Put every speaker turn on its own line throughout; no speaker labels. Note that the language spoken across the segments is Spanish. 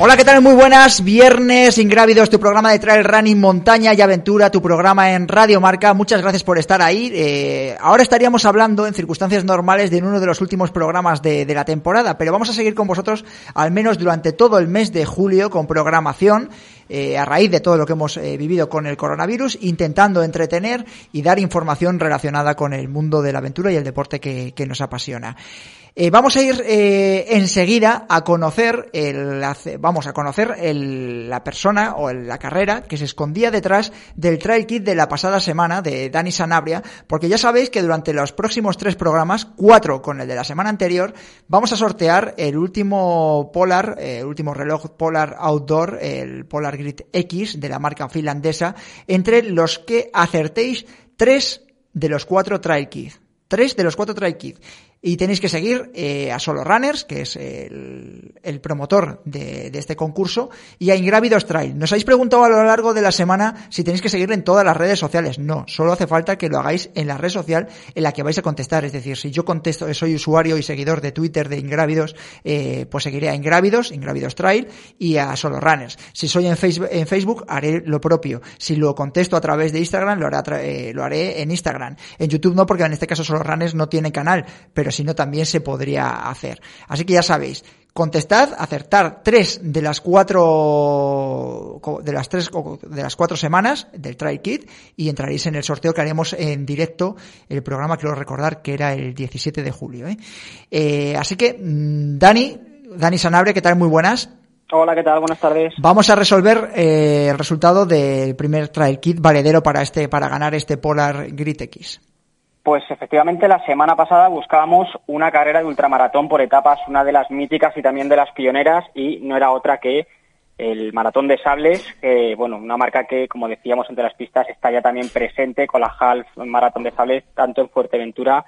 Hola, ¿qué tal? Muy buenas. Viernes Ingrávidos, tu programa de trail running, montaña y aventura, tu programa en Radio Marca. Muchas gracias por estar ahí. Eh, ahora estaríamos hablando en circunstancias normales de uno de los últimos programas de, la temporada, pero vamos a seguir con vosotros al menos durante todo el mes de julio con programación. Eh, a raíz de todo lo que hemos eh, vivido con el coronavirus, intentando entretener y dar información relacionada con el mundo de la aventura y el deporte que nos apasiona. Eh, vamos a ir eh, enseguida a conocer el, vamos a conocer el, la persona o el, la carrera que se escondía detrás del trail kit de la pasada semana de Dani Sanabria, porque ya sabéis que durante los próximos tres programas, cuatro con el de la semana anterior, vamos a sortear el último Polar, eh, el último reloj Polar Outdoor, el Polar Grid X de la marca finlandesa, entre los que acertéis tres de los cuatro trail kit. Tres de los cuatro trail kit. Y tenéis que seguir eh, a Solo Runners, que es el, promotor de, de, este concurso, y a Ingrávidos Trail. Nos habéis preguntado a lo largo de la semana si tenéis que seguirle en todas las redes sociales. No, solo hace falta que lo hagáis en la red social en la que vais a contestar. Es decir, si yo contesto, soy usuario y seguidor de Twitter de Ingrávidos, eh, pues seguiré a Ingrávidos, Ingrávidos Trail, y a Solo Runners. Si soy en Facebook, en Facebook haré lo propio. Si lo contesto a través de Instagram, lo haré, eh, lo haré en Instagram. En YouTube no, porque en este caso Solo Runners no tiene canal, pero si no también se podría hacer. Así que ya sabéis, contestad, acertar tres de las cuatro de las tres de las cuatro semanas del Try Kit y entraréis en el sorteo que haremos en directo el programa quiero recordar que era el 17 de julio ¿eh? Eh, así que mm, Dani Dani Sanabre qué tal muy buenas
Hola, ¿qué tal? Buenas tardes.
Vamos a resolver eh, el resultado del primer Trail Kit valedero para este para ganar este Polar Grit X.
Pues efectivamente la semana pasada buscábamos una carrera de ultramaratón por etapas, una de las míticas y también de las pioneras, y no era otra que el Maratón de Sables, que, bueno, una marca que, como decíamos entre las pistas, está ya también presente con la Half Maratón de Sables, tanto en Fuerteventura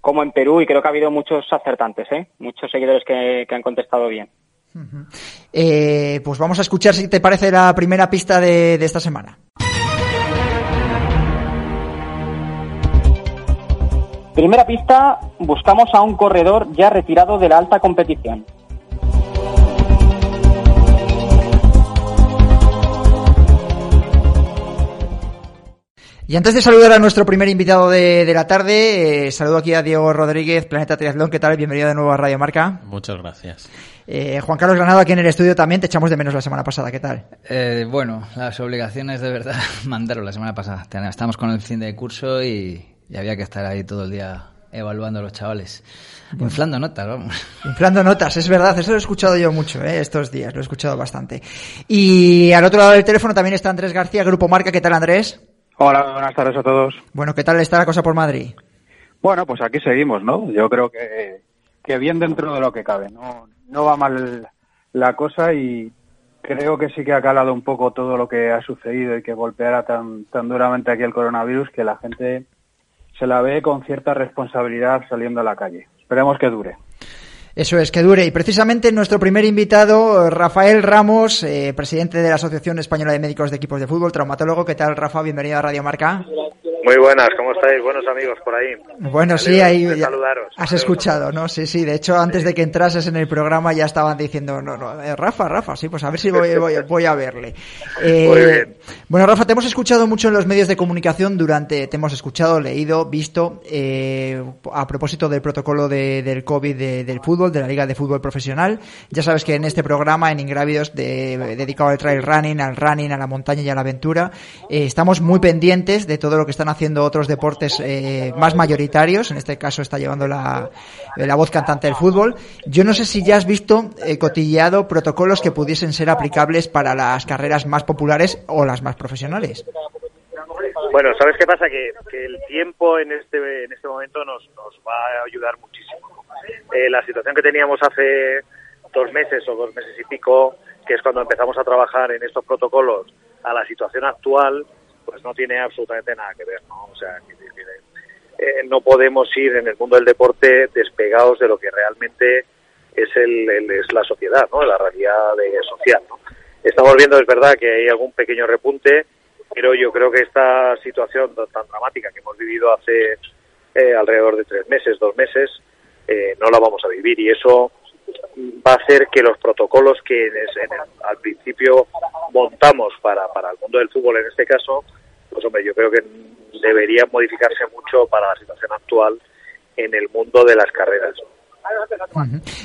como en Perú, y creo que ha habido muchos acertantes, ¿eh? muchos seguidores que, han contestado bien.
Eh, pues vamos a escuchar si te parece la primera pista de esta semana.
Primera pista, buscamos a un corredor ya retirado de la alta competición.
Y antes de saludar a nuestro primer invitado de, de la tarde, eh, saludo aquí a Diego Rodríguez, Planeta Triatlón. ¿Qué tal? Bienvenido de nuevo a Radio Marca.
Muchas gracias.
Eh, Juan Carlos Granado aquí en el estudio también, te echamos de menos la semana pasada. ¿Qué tal?
Eh, bueno, las obligaciones de verdad mandaron la semana pasada. Estamos con el fin de curso y, y había que estar ahí todo el día evaluando a los chavales. Bueno. Inflando notas, vamos.
Inflando notas, es verdad, eso lo he escuchado yo mucho ¿eh? estos días, lo he escuchado bastante. Y al otro lado del teléfono también está Andrés García, Grupo Marca. ¿Qué tal, Andrés?
Hola, buenas tardes a todos.
Bueno, ¿qué tal está la cosa por Madrid?
Bueno, pues aquí seguimos, ¿no? Yo creo que, que bien dentro de lo que cabe. No, no va mal la cosa y creo que sí que ha calado un poco todo lo que ha sucedido y que golpeara tan, tan duramente aquí el coronavirus que la gente se la ve con cierta responsabilidad saliendo a la calle. Esperemos que dure.
Eso es, que dure. Y precisamente nuestro primer invitado, Rafael Ramos, eh, presidente de la Asociación Española de Médicos de Equipos de Fútbol, traumatólogo. ¿Qué tal, Rafa? Bienvenido a Radio Marca.
Muy buenas, ¿cómo estáis? Buenos amigos por ahí.
Bueno, sí, ahí
saludaros.
has escuchado, ¿no? Sí, sí, de hecho antes de que entrases en el programa ya estaban diciendo, no, no, eh, Rafa, Rafa, sí, pues a ver si voy, voy, a verle. Eh, bueno, Rafa, te hemos escuchado mucho en los medios de comunicación durante, te hemos escuchado, leído, visto, eh, a propósito del protocolo de, del COVID del fútbol, de la Liga de Fútbol Profesional. Ya sabes que en este programa, en Ingrávidos, dedicado al trail running, al running, a la montaña y a la aventura, estamos muy pendientes de todo lo que están haciendo otros deportes eh, más mayoritarios, en este caso está llevando la, la, voz cantante del fútbol. Yo no sé si ya has visto eh, cotilleado protocolos que pudiesen ser aplicables para las carreras más populares o las más profesionales.
Bueno, ¿sabes qué pasa? Que, el tiempo en este, en este momento nos, nos va a ayudar muchísimo. Eh, la situación que teníamos hace dos meses o dos meses y pico, que es cuando empezamos a trabajar en estos protocolos, a la situación actual, pues no tiene absolutamente nada que ver, ¿no? O sea, eh, no podemos ir en el mundo del deporte despegados de lo que realmente es, el, es la sociedad, ¿no? La realidad de, social, ¿no? Estamos viendo, es verdad, que hay algún pequeño repunte, pero yo creo que esta situación tan dramática que hemos vivido hace eh, alrededor de tres meses, dos meses, eh, no la vamos a vivir y eso va a hacer que los protocolos que al principio montamos para, para el mundo del fútbol en este caso, pues hombre, yo creo que deberían modificarse mucho para la situación actual en el mundo de las carreras.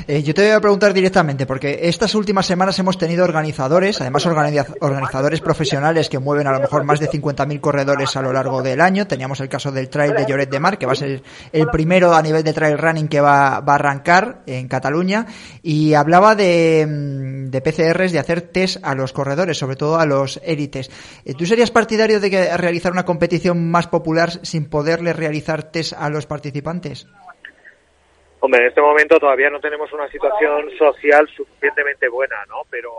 Eh, yo te voy a preguntar directamente, porque estas últimas semanas hemos tenido organizadores, además organizadores profesionales que mueven a lo mejor más de 50.000 corredores a lo largo del año. Teníamos el caso del Trail de Lloret de Mar, que va a ser el primero a nivel de trail running que va, a arrancar en Cataluña, y hablaba de, mm, PCRs, de hacer test a los corredores, sobre todo a los élites. Eh, ¿Tú serías partidario de realizar una competición más popular sin poderle realizar test a los participantes?
Hombre, en este momento todavía no tenemos una situación social suficientemente buena, ¿no? Pero,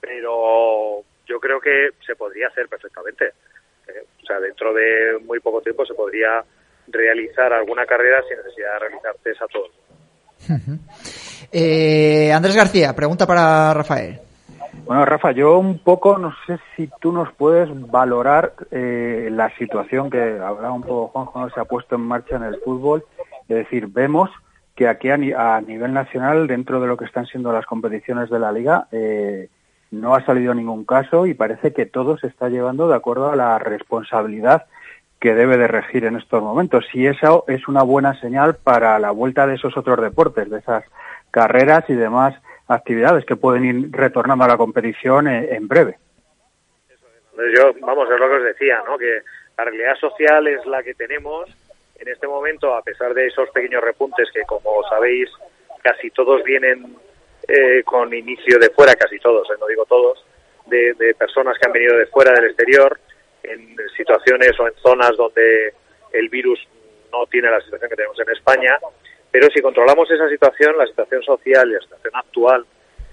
pero yo creo que se podría hacer perfectamente. Eh, o sea, dentro de muy poco tiempo se podría realizar alguna carrera sin necesidad de realizar test a todos.
eh, Andrés García, pregunta para Rafael.
Bueno, Rafa, yo un poco no sé si tú nos puedes valorar eh, la situación que hablaba un poco Juanjo, ¿no? se ha puesto en marcha en el fútbol. Es decir, vemos que aquí a, nivel nacional, dentro de lo que están siendo las competiciones de la liga, eh, no ha salido ningún caso y parece que todo se está llevando de acuerdo a la responsabilidad que debe de regir en estos momentos. Y eso es una buena señal para la vuelta de esos otros deportes, de esas carreras y demás actividades que pueden ir retornando a la competición eh, en, breve.
Yo, vamos, es lo que os decía, ¿no? Que la realidad social es la que tenemos en este momento, a pesar de esos pequeños repuntes que, como sabéis, casi todos vienen eh, con inicio de fuera, casi todos, eh, no digo todos, de, personas que han venido de fuera del exterior, en situaciones o en zonas donde el virus no tiene la situación que tenemos en España, pero si controlamos esa situación, la situación social y la situación actual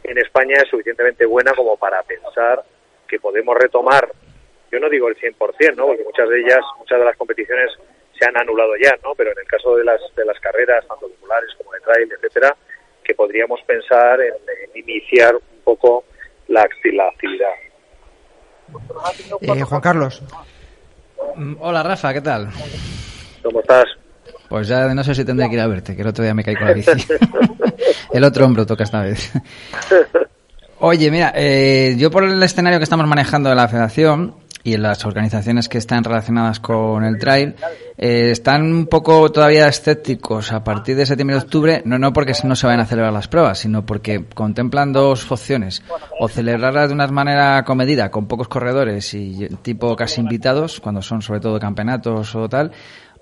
en España es suficientemente buena como para pensar que podemos retomar, yo no digo el 100%, ¿no? porque muchas de ellas, muchas de las competiciones se han anulado ya, ¿no? Pero en el caso de las, de las carreras, tanto populares como de trail, etcétera, que podríamos pensar en, iniciar un poco la, actividad.
Eh, Juan Carlos.
Mm, hola Rafa, ¿qué tal?
¿Cómo estás?
Pues ya no sé si tendré que ir a verte, que el otro día me caí con la bici. el otro hombro toca esta vez. Oye, mira, eh, yo por el escenario que estamos manejando de la federación, y las organizaciones que están relacionadas con el trail eh, están un poco todavía escépticos a partir de septiembre y octubre, no, no porque no se vayan a celebrar las pruebas, sino porque contemplan dos opciones, o celebrarlas de una manera comedida, con pocos corredores y tipo casi invitados, cuando son sobre todo campeonatos o tal,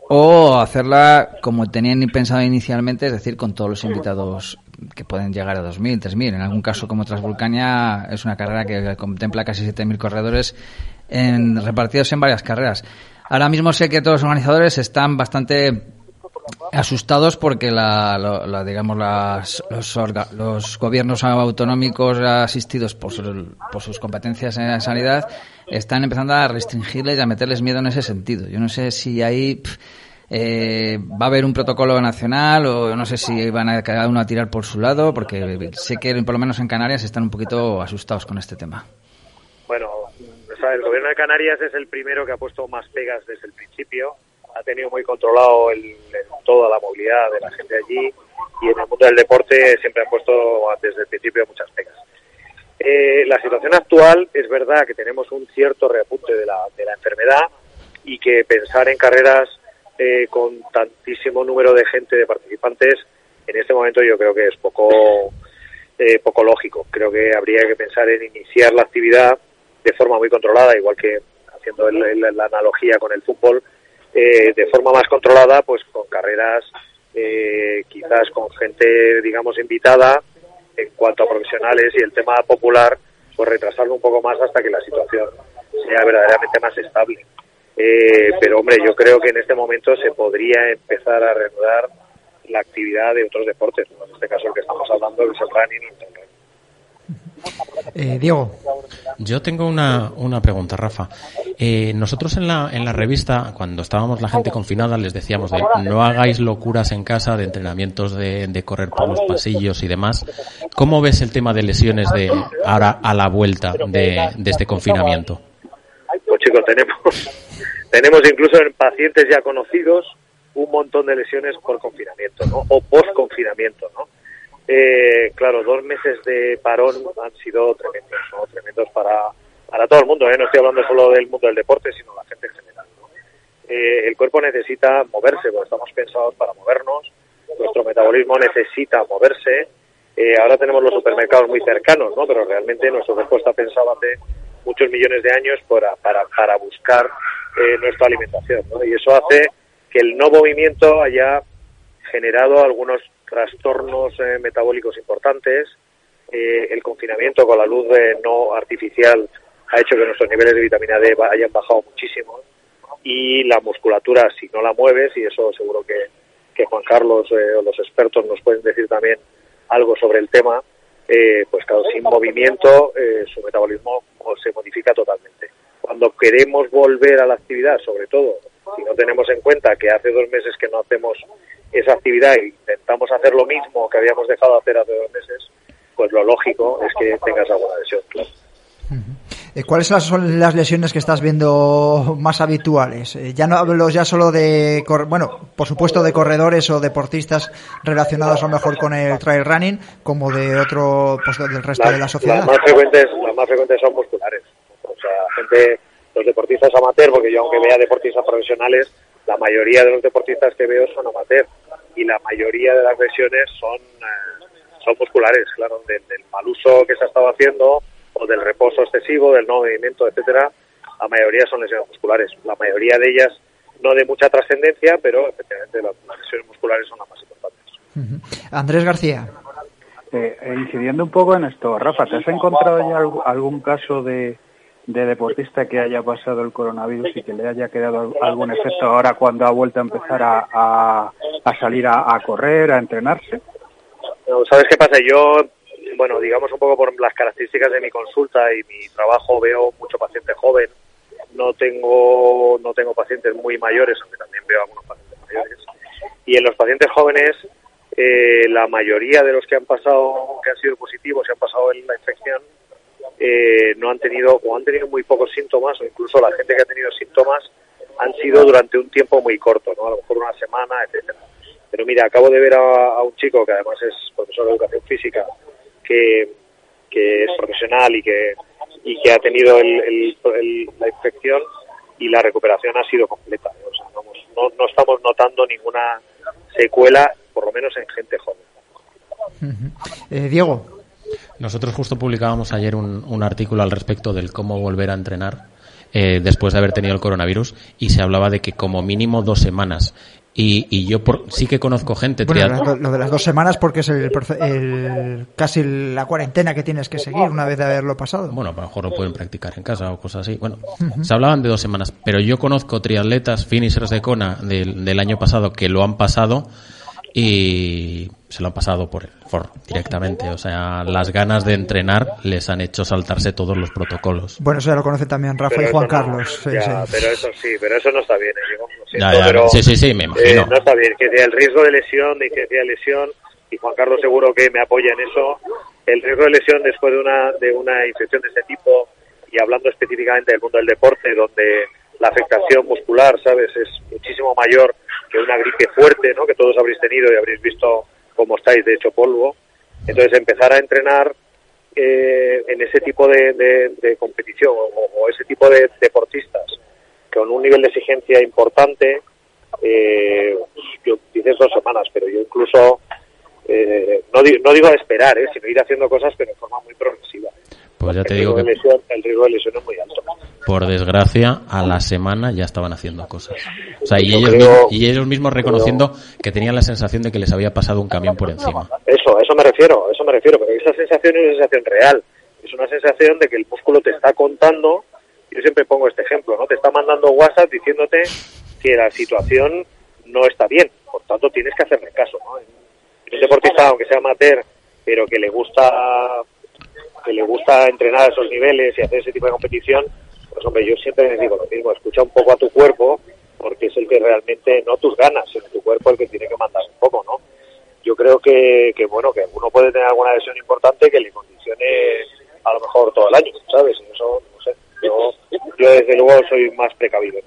o hacerla como tenían pensado inicialmente, es decir, con todos los invitados que pueden llegar a 2.000, 3.000. En algún caso, como Transvulcania, es una carrera que contempla casi 7.000 corredores en, repartidos en varias carreras. Ahora mismo sé que todos los organizadores están bastante asustados porque la, digamos las, los, los, gobiernos autonómicos asistidos por, por, sus competencias en sanidad están empezando a restringirles y a meterles miedo en ese sentido. Yo no sé si ahí eh, va a haber un protocolo nacional o no sé si van a cada uno a tirar por su lado porque sé que por lo menos en Canarias están un poquito asustados con este tema.
El gobierno de Canarias es el primero que ha puesto más pegas desde el principio. Ha tenido muy controlado el, toda la movilidad de la gente allí y en el mundo del deporte siempre han puesto desde el principio muchas pegas. Eh, la situación actual es verdad que tenemos un cierto reapunte de la, de la enfermedad y que pensar en carreras eh, con tantísimo número de gente, de participantes, en este momento yo creo que es poco, eh, poco lógico. Creo que habría que pensar en iniciar la actividad de forma muy controlada, igual que haciendo la analogía con el fútbol, eh, de forma más controlada, pues con carreras quizás con gente, digamos, invitada en cuanto a profesionales y el tema popular, pues retrasarlo un poco más hasta que la situación sea verdaderamente más estable. Eh, pero hombre, yo creo que en este momento se podría empezar a reanudar la actividad de otros deportes, en este caso el que estamos hablando es el running
eh, Diego.
Yo tengo una, una pregunta, Rafa. Eh, nosotros en la, en la revista, cuando estábamos la gente confinada, les decíamos de no hagáis locuras en casa de entrenamientos de, de correr por los pasillos y demás. ¿Cómo ves el tema de lesiones de ahora a la vuelta de, de este confinamiento?
Pues chicos, tenemos tenemos incluso en pacientes ya conocidos un montón de lesiones por confinamiento, ¿no? O post confinamiento, ¿no? Eh, claro, dos meses de parón han sido tremendos, ¿no? Tremendos para, para todo el mundo, ¿eh? No estoy hablando solo del mundo del deporte, sino la gente en general, ¿no? Eh, el cuerpo necesita moverse, porque estamos pensados para movernos, nuestro metabolismo necesita moverse, eh, ahora tenemos los supermercados muy cercanos, ¿no? Pero realmente nuestro cuerpo está pensado hace muchos millones de años para, para, para buscar eh, nuestra alimentación. ¿no? Y eso hace que el no movimiento haya generado algunos trastornos eh, metabólicos importantes. Eh, el confinamiento con la luz no artificial ha hecho que nuestros niveles de vitamina D hayan bajado muchísimo. Y la musculatura, si no la mueves, y eso seguro que, que Juan Carlos o los expertos nos pueden decir también algo sobre el tema, pues claro, sin movimiento su metabolismo se modifica totalmente cuando queremos volver a la actividad, sobre todo si no tenemos en cuenta que hace dos meses que no hacemos esa actividad e intentamos hacer lo mismo que habíamos dejado de hacer hace dos meses, pues lo lógico es que tengas alguna lesión.
Eh, ¿Cuáles son las lesiones que estás viendo más habituales? Eh, ya no hablo ya solo de, bueno, por supuesto de corredores o deportistas relacionados a lo mejor con el trail running, como de otro, pues del resto de la sociedad.
Las más frecuentes, las más frecuentes son musculares gente, los deportistas amateur, porque yo aunque vea deportistas profesionales, la mayoría de los deportistas que veo son amateur y la mayoría de las lesiones son, eh, son musculares, claro, del, mal uso que se ha estado haciendo o del reposo excesivo, del no movimiento, etcétera, la mayoría son lesiones musculares. La mayoría de ellas no de mucha trascendencia, pero efectivamente las, lesiones musculares son las más importantes.
Andrés García.
Eh, incidiendo un poco en esto, Rafa, ¿te has encontrado ya algún caso de, de deportista que haya pasado el coronavirus y que le haya quedado algún efecto ahora cuando ha vuelto a empezar a, a, salir a, correr, a entrenarse?
¿Sabes qué pasa? Yo, bueno, digamos un poco por las características de mi consulta y mi trabajo, veo mucho paciente joven. No tengo, no tengo pacientes muy mayores, aunque también veo algunos pacientes mayores. Y en los pacientes jóvenes, eh, la mayoría de los que han pasado, que han sido positivos y han pasado en la infección, eh, no han tenido o han tenido muy pocos síntomas o incluso la gente que ha tenido síntomas han sido durante un tiempo muy corto, ¿no? A lo mejor una semana, etcétera. Pero mira, acabo de ver a, un chico que además es profesor de educación física, que, que es profesional y que, y que ha tenido el, la infección y la recuperación ha sido completa. O sea, no, no estamos notando ninguna secuela, por lo menos en gente joven.
Eh, Diego,
nosotros justo publicábamos ayer un, un artículo al respecto del cómo volver a entrenar eh, después de haber tenido el coronavirus y se hablaba de que como mínimo dos semanas. Y, y yo por, sí que conozco gente.
Bueno, lo de las dos semanas porque es el, casi la cuarentena que tienes que seguir una vez de haberlo pasado.
Bueno, a lo mejor lo pueden practicar en casa o cosas así. Bueno, se hablaban de dos semanas, pero yo conozco triatletas finishers de Kona del, del año pasado que lo han pasado y se lo han pasado por el foro directamente. O sea, las ganas de entrenar les han hecho saltarse todos los protocolos.
Bueno, eso ya lo conoce también Rafa y Juan Carlos.
Pero eso sí, pero eso no está bien.
¿eh? sí, sí, sí, me eh, imagino.
no está bien. Que sea el riesgo de lesión, de que sea lesión, y Juan Carlos seguro que me apoya en eso. El riesgo de lesión después de una, de una infección de este tipo y hablando específicamente del mundo del deporte, donde la afectación muscular, ¿sabes?, es muchísimo mayor que una gripe fuerte, ¿no?, que todos habréis tenido y habréis visto cómo estáis de hecho polvo. Entonces, empezar a entrenar eh, en ese tipo de, competición o, ese tipo de deportistas con un nivel de exigencia importante, eh, yo dices dos semanas, pero yo incluso eh, no, no digo esperar, eh, sino ir haciendo cosas pero de forma muy progresiva.
Pues ya te digo que
el riesgo de lesión es muy alto.
Por desgracia, a la semana ya estaban haciendo cosas. O sea, y ellos, mismos, y ellos mismos reconociendo que tenían la sensación de que les había pasado un camión por encima.
Eso, eso me refiero, eso me refiero, pero esa sensación es una sensación real. Es una sensación de que el músculo te está contando, yo siempre pongo este ejemplo, ¿no? Te está mandando WhatsApp diciéndote que la situación no está bien, por tanto tienes que hacerle caso, ¿no? Un deportista, aunque sea amateur, pero que le gusta que le gusta entrenar a esos niveles y hacer ese tipo de competición, pues hombre, yo siempre les digo lo mismo, escucha un poco a tu cuerpo, porque es el que realmente, no tus ganas, sino tu cuerpo el que tiene que mandar un poco, ¿no? Yo creo que, que bueno, que uno puede tener alguna lesión importante que le condicione a lo mejor todo el año, ¿sabes? Eso, no sé, yo, yo desde luego soy más precavido.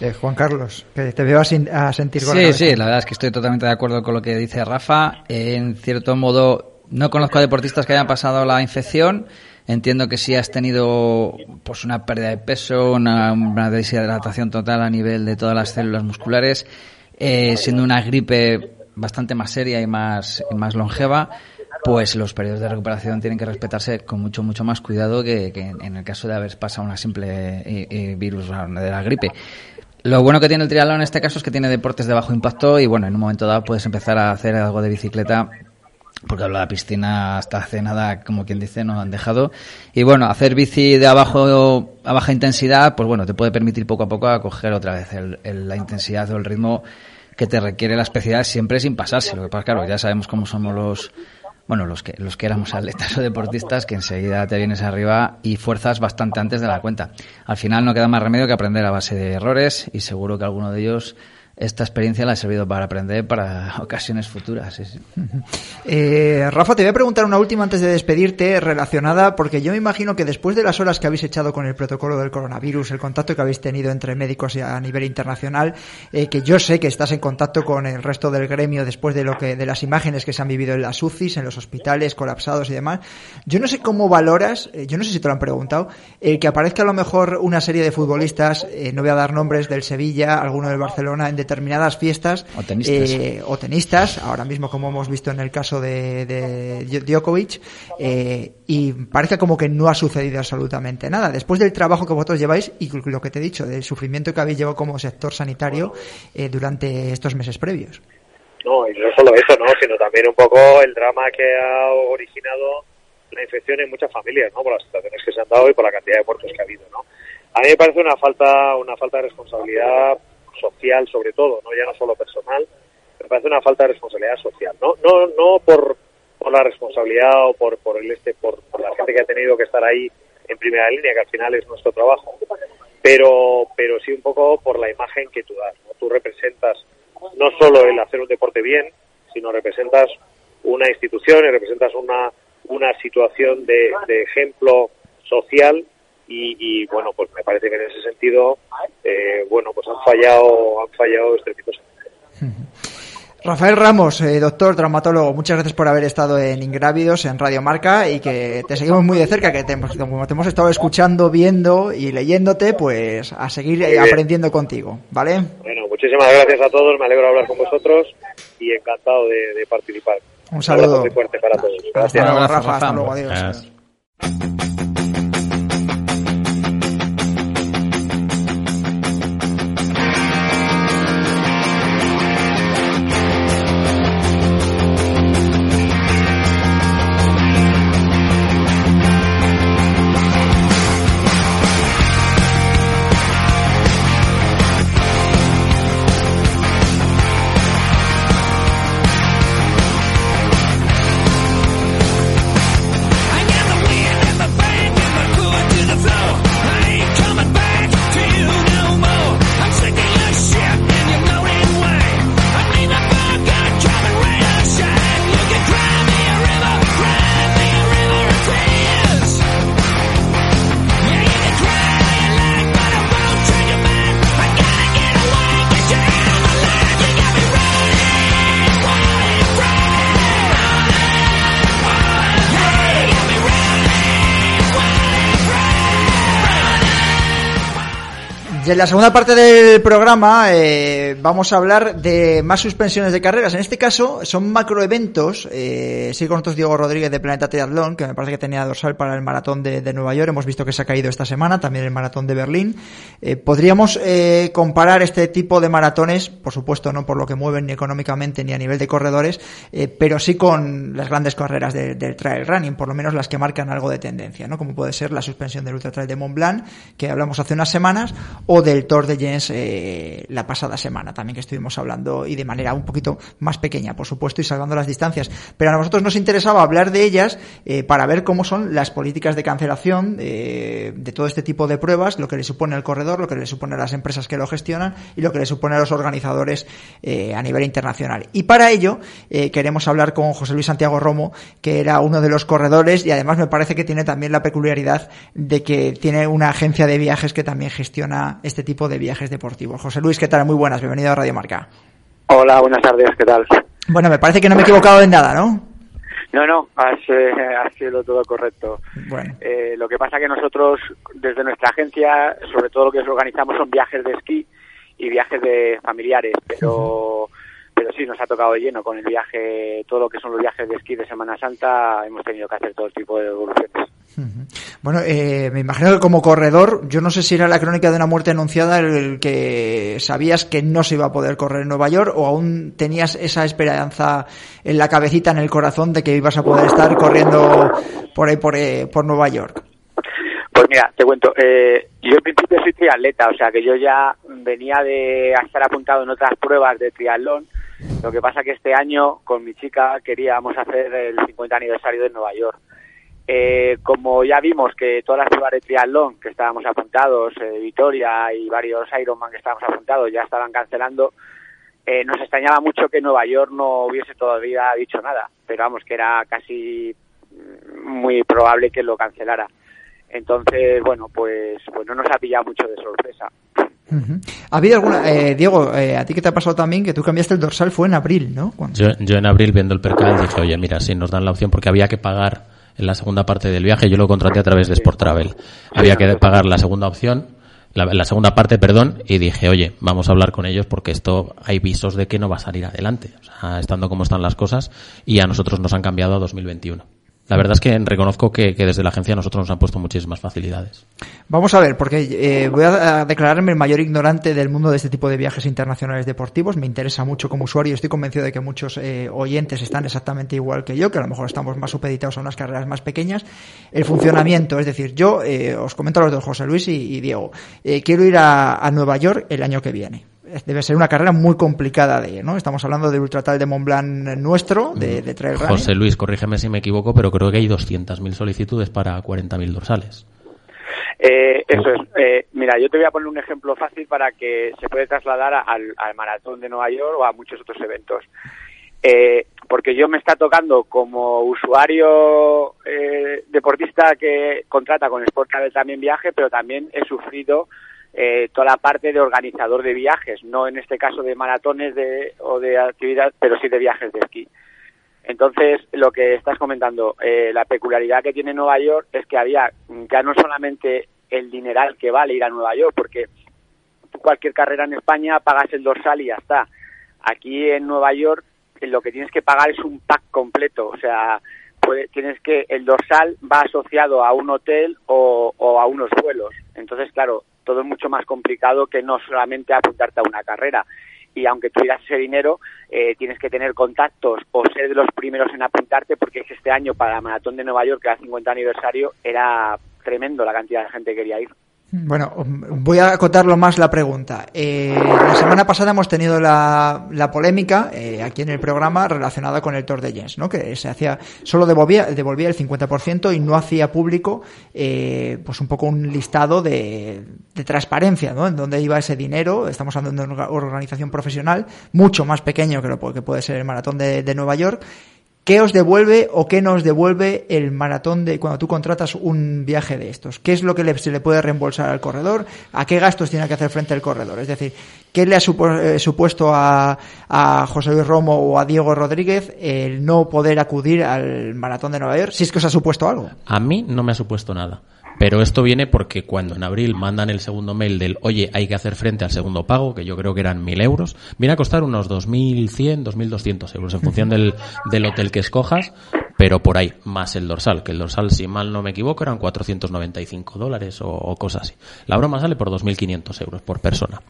Eh, Juan Carlos, que te veo a, sentir
Sí, sí, la verdad es que estoy totalmente de acuerdo con lo que dice Rafa. En cierto modo, no conozco a deportistas que hayan pasado la infección. Entiendo que si has tenido pues una pérdida de peso, una, una deshidratación total a nivel de todas las células musculares, eh, siendo una gripe bastante más seria y más, más longeva, pues los periodos de recuperación tienen que respetarse con mucho, mucho más cuidado que, en el caso de haber pasado una simple eh, eh, virus de la gripe. Lo bueno que tiene el triatlón en este caso es que tiene deportes de bajo impacto y bueno, en un momento dado puedes empezar a hacer algo de bicicleta porque la piscina hasta hace nada, como quien dice, nos han dejado. Y bueno, hacer bici de abajo a baja intensidad, pues bueno, te puede permitir poco a poco acoger otra vez la intensidad o el ritmo que te requiere la especialidad siempre sin pasarse. Lo que pasa, claro, ya sabemos cómo somos los, bueno, los que, los que éramos atletas o deportistas, que enseguida te vienes arriba y fuerzas bastante antes de la cuenta. Al final no queda más remedio que aprender a base de errores y seguro que alguno de ellos esta experiencia la ha servido para aprender para ocasiones futuras.
Eh, Rafa, te voy a preguntar una última antes de despedirte, relacionada, porque yo me imagino que después de las horas que habéis echado con el protocolo del coronavirus, el contacto que habéis tenido entre médicos a nivel internacional, eh, que yo sé que estás en contacto con el resto del gremio después de lo que de las imágenes que se han vivido en las UCIs, en los hospitales colapsados y demás. Yo no sé cómo valoras, eh, yo no sé si te lo han preguntado, el que aparezca a lo mejor una serie de futbolistas, no voy a dar nombres del Sevilla, alguno del Barcelona, en determinadas fiestas
eh,
o tenistas. ahora mismo como hemos visto en el caso de, de Djokovic, eh, y parece como que no ha sucedido absolutamente nada. Después del trabajo que vosotros lleváis y lo que te he dicho, del sufrimiento que habéis llevado como sector sanitario eh, durante estos meses previos.
No, y no solo eso, ¿no? sino también un poco el drama que ha originado la infección en muchas familias, ¿no? Por las situaciones que se han dado y por la cantidad de muertos que ha habido, ¿no? A mí me parece una falta, una falta de responsabilidad social sobre todo, no ya no solo personal, me parece una falta de responsabilidad social, no no no por, por la responsabilidad o por por el este por, la gente que ha tenido que estar ahí en primera línea, que al final es nuestro trabajo, pero pero sí un poco por la imagen que tú das, ¿no? Tú representas no solo el hacer un deporte bien, sino representas una institución y representas una una situación de ejemplo social y, bueno, pues me parece que en ese sentido, eh, bueno, pues han fallado, han fallado estrepitosamente.
Rafael Ramos, eh, doctor traumatólogo, muchas gracias por haber estado en Ingrávidos, en Radio Marca, y que te seguimos muy de cerca, que te, como te hemos estado escuchando, viendo y leyéndote, pues a seguir aprendiendo contigo, ¿vale?
Bueno, muchísimas gracias a todos, me alegro de hablar con vosotros y encantado de, participar.
Un saludo.
muy fuerte para todos.
Gracias. Hasta Rafa. Hasta luego, adiós. Y en la segunda parte del programa eh, vamos a hablar de más suspensiones de carreras. En este caso son macroeventos. Eh, sí con nosotros Diego Rodríguez de Planeta Triathlon, que me parece que tenía dorsal para el maratón de, Nueva York. Hemos visto que se ha caído esta semana, también el maratón de Berlín. Eh, podríamos eh, comparar este tipo de maratones, por supuesto no por lo que mueven ni económicamente ni a nivel de corredores, eh, pero sí con las grandes carreras del trail running, por lo menos las que marcan algo de tendencia, ¿no? Como puede ser la suspensión del Ultra Trail de Mont Blanc, que hablamos hace unas semanas, o del Tour de Jens eh, la pasada semana, también que estuvimos hablando, y de manera un poquito más pequeña, por supuesto, y salvando las distancias. Pero a nosotros nos interesaba hablar de ellas eh, para ver cómo son las políticas de cancelación eh, de todo este tipo de pruebas, lo que le supone al corredor, lo que le supone a las empresas que lo gestionan y lo que le supone a los organizadores a nivel internacional. Y para ello queremos hablar con José Luis Santiago Romo, que era uno de los corredores y además me parece que tiene también la peculiaridad de que tiene una agencia de viajes que también gestiona este tipo de viajes deportivos. José Luis, ¿qué tal? Muy buenas, bienvenido a Radio Marca.
Hola, buenas tardes, ¿qué tal?
Bueno, me parece que no me he equivocado en nada, ¿no?
No, no, has, eh, sido todo correcto. Bueno. Eh, lo que pasa que nosotros, desde nuestra agencia, sobre todo lo que organizamos son viajes de esquí y viajes de familiares, pero pero sí nos ha tocado de lleno con el viaje, todo lo que son los viajes de esquí de Semana Santa, hemos tenido que hacer todo tipo de evoluciones.
Bueno, eh, me imagino que como corredor, yo no sé si era la crónica de una muerte anunciada el que sabías que no se iba a poder correr en Nueva York o aún tenías esa esperanza en la cabecita, en el corazón de que ibas a poder estar corriendo por ahí, por, eh, por Nueva York.
Pues mira, te cuento, eh, yo en principio soy triatleta, o sea que yo ya venía de estar apuntado en otras pruebas de triatlón, lo que pasa que este año con mi chica queríamos hacer el 50 aniversario de Nueva York. Eh, como ya vimos que todas las pruebas de triatlón que estábamos apuntados, eh, Vitoria y varios Ironman que estábamos apuntados ya estaban cancelando, eh, nos extrañaba mucho que Nueva York no hubiese todavía dicho nada, pero vamos, que era casi muy probable que lo cancelara. Entonces, bueno, pues, pues no nos ha pillado mucho de sorpresa.
¿Ha habido alguna, eh, Diego, eh, a ti que te ha pasado también que tú cambiaste el dorsal fue en abril, ¿no?
Yo, yo en abril viendo el percal dije, oye, mira, si nos dan la opción porque había que pagar en la segunda parte del viaje. Yo lo contraté a través de Sport Travel. Había que pagar la segunda opción, la, segunda parte, perdón, y dije, oye, vamos a hablar con ellos porque esto hay visos de que no va a salir adelante, o sea, estando como están las cosas, y a nosotros nos han cambiado a 2021. La verdad es que reconozco que, desde la agencia nosotros nos han puesto muchísimas facilidades.
Vamos a ver, porque eh, voy a declararme el mayor ignorante del mundo de este tipo de viajes internacionales deportivos. Me interesa mucho como usuario. y Estoy convencido de que muchos eh, oyentes están exactamente igual que yo, que a lo mejor estamos más supeditados a unas carreras más pequeñas. El funcionamiento, es decir, yo eh, os comento a los dos, José Luis y, Diego. quiero ir a Nueva York el año que viene debe ser una carrera muy complicada de ir, ¿no? Estamos hablando del Ultratal de Mont Blanc nuestro, de, de Trail Running.
José Luis, corrígeme si me equivoco, pero creo que hay 200.000 solicitudes para 40.000 dorsales.
Eh, eso es. Eh, mira, yo te voy a poner un ejemplo fácil para que se puede trasladar al, maratón de Nueva York o a muchos otros eventos. Eh, porque yo me está tocando como usuario deportista que contrata con Sport Travel también viaje, pero también he sufrido eh, toda la parte de organizador de viajes, no en este caso de maratones de, o de actividad, pero sí de viajes de esquí. Entonces, lo que estás comentando, eh, la peculiaridad que tiene Nueva York es que había ya no solamente el dineral que vale ir a Nueva York, porque cualquier carrera en España pagas el dorsal y ya está. Aquí en Nueva York eh, lo que tienes que pagar es un pack completo, o sea, tienes que el dorsal va asociado a un hotel o, o a unos vuelos. Entonces, claro, todo es mucho más complicado que no solamente apuntarte a una carrera. Y aunque tuvieras ese dinero, eh, tienes que tener contactos o ser de los primeros en apuntarte, porque este año para la Maratón de Nueva York, que era 50 aniversario, era tremendo la cantidad de gente que quería ir.
Bueno, voy a acotarlo más la pregunta. Eh, la semana pasada hemos tenido la, polémica eh, aquí en el programa relacionada con el Tour de Jens, ¿no? que se hacía solo devolvía, devolvía el 50% y no hacía público eh, pues un poco un listado de, transparencia, ¿no? en dónde iba ese dinero. Estamos hablando de una organización profesional mucho más pequeño que lo que puede ser el Maratón de Nueva York ¿Qué os devuelve o qué nos devuelve el maratón de cuando tú contratas un viaje de estos? ¿Qué es lo que se le puede reembolsar al corredor? ¿A qué gastos tiene que hacer frente el corredor? Es decir, ¿qué le ha eh, supuesto a, José Luis Romo o a Diego Rodríguez el no poder acudir al maratón de Nueva York? Si es que os ha supuesto algo.
A mí no me ha supuesto nada. Pero esto viene porque cuando en abril mandan el segundo mail del, oye, hay que hacer frente al segundo pago, que yo creo que eran 1.000 euros, viene a costar unos 2.100, 2.200 euros en función del, del hotel que escojas, pero por ahí, más el dorsal, que el dorsal, si mal no me equivoco, eran 495 dólares o, o cosas así. La broma sale por 2.500 euros por persona.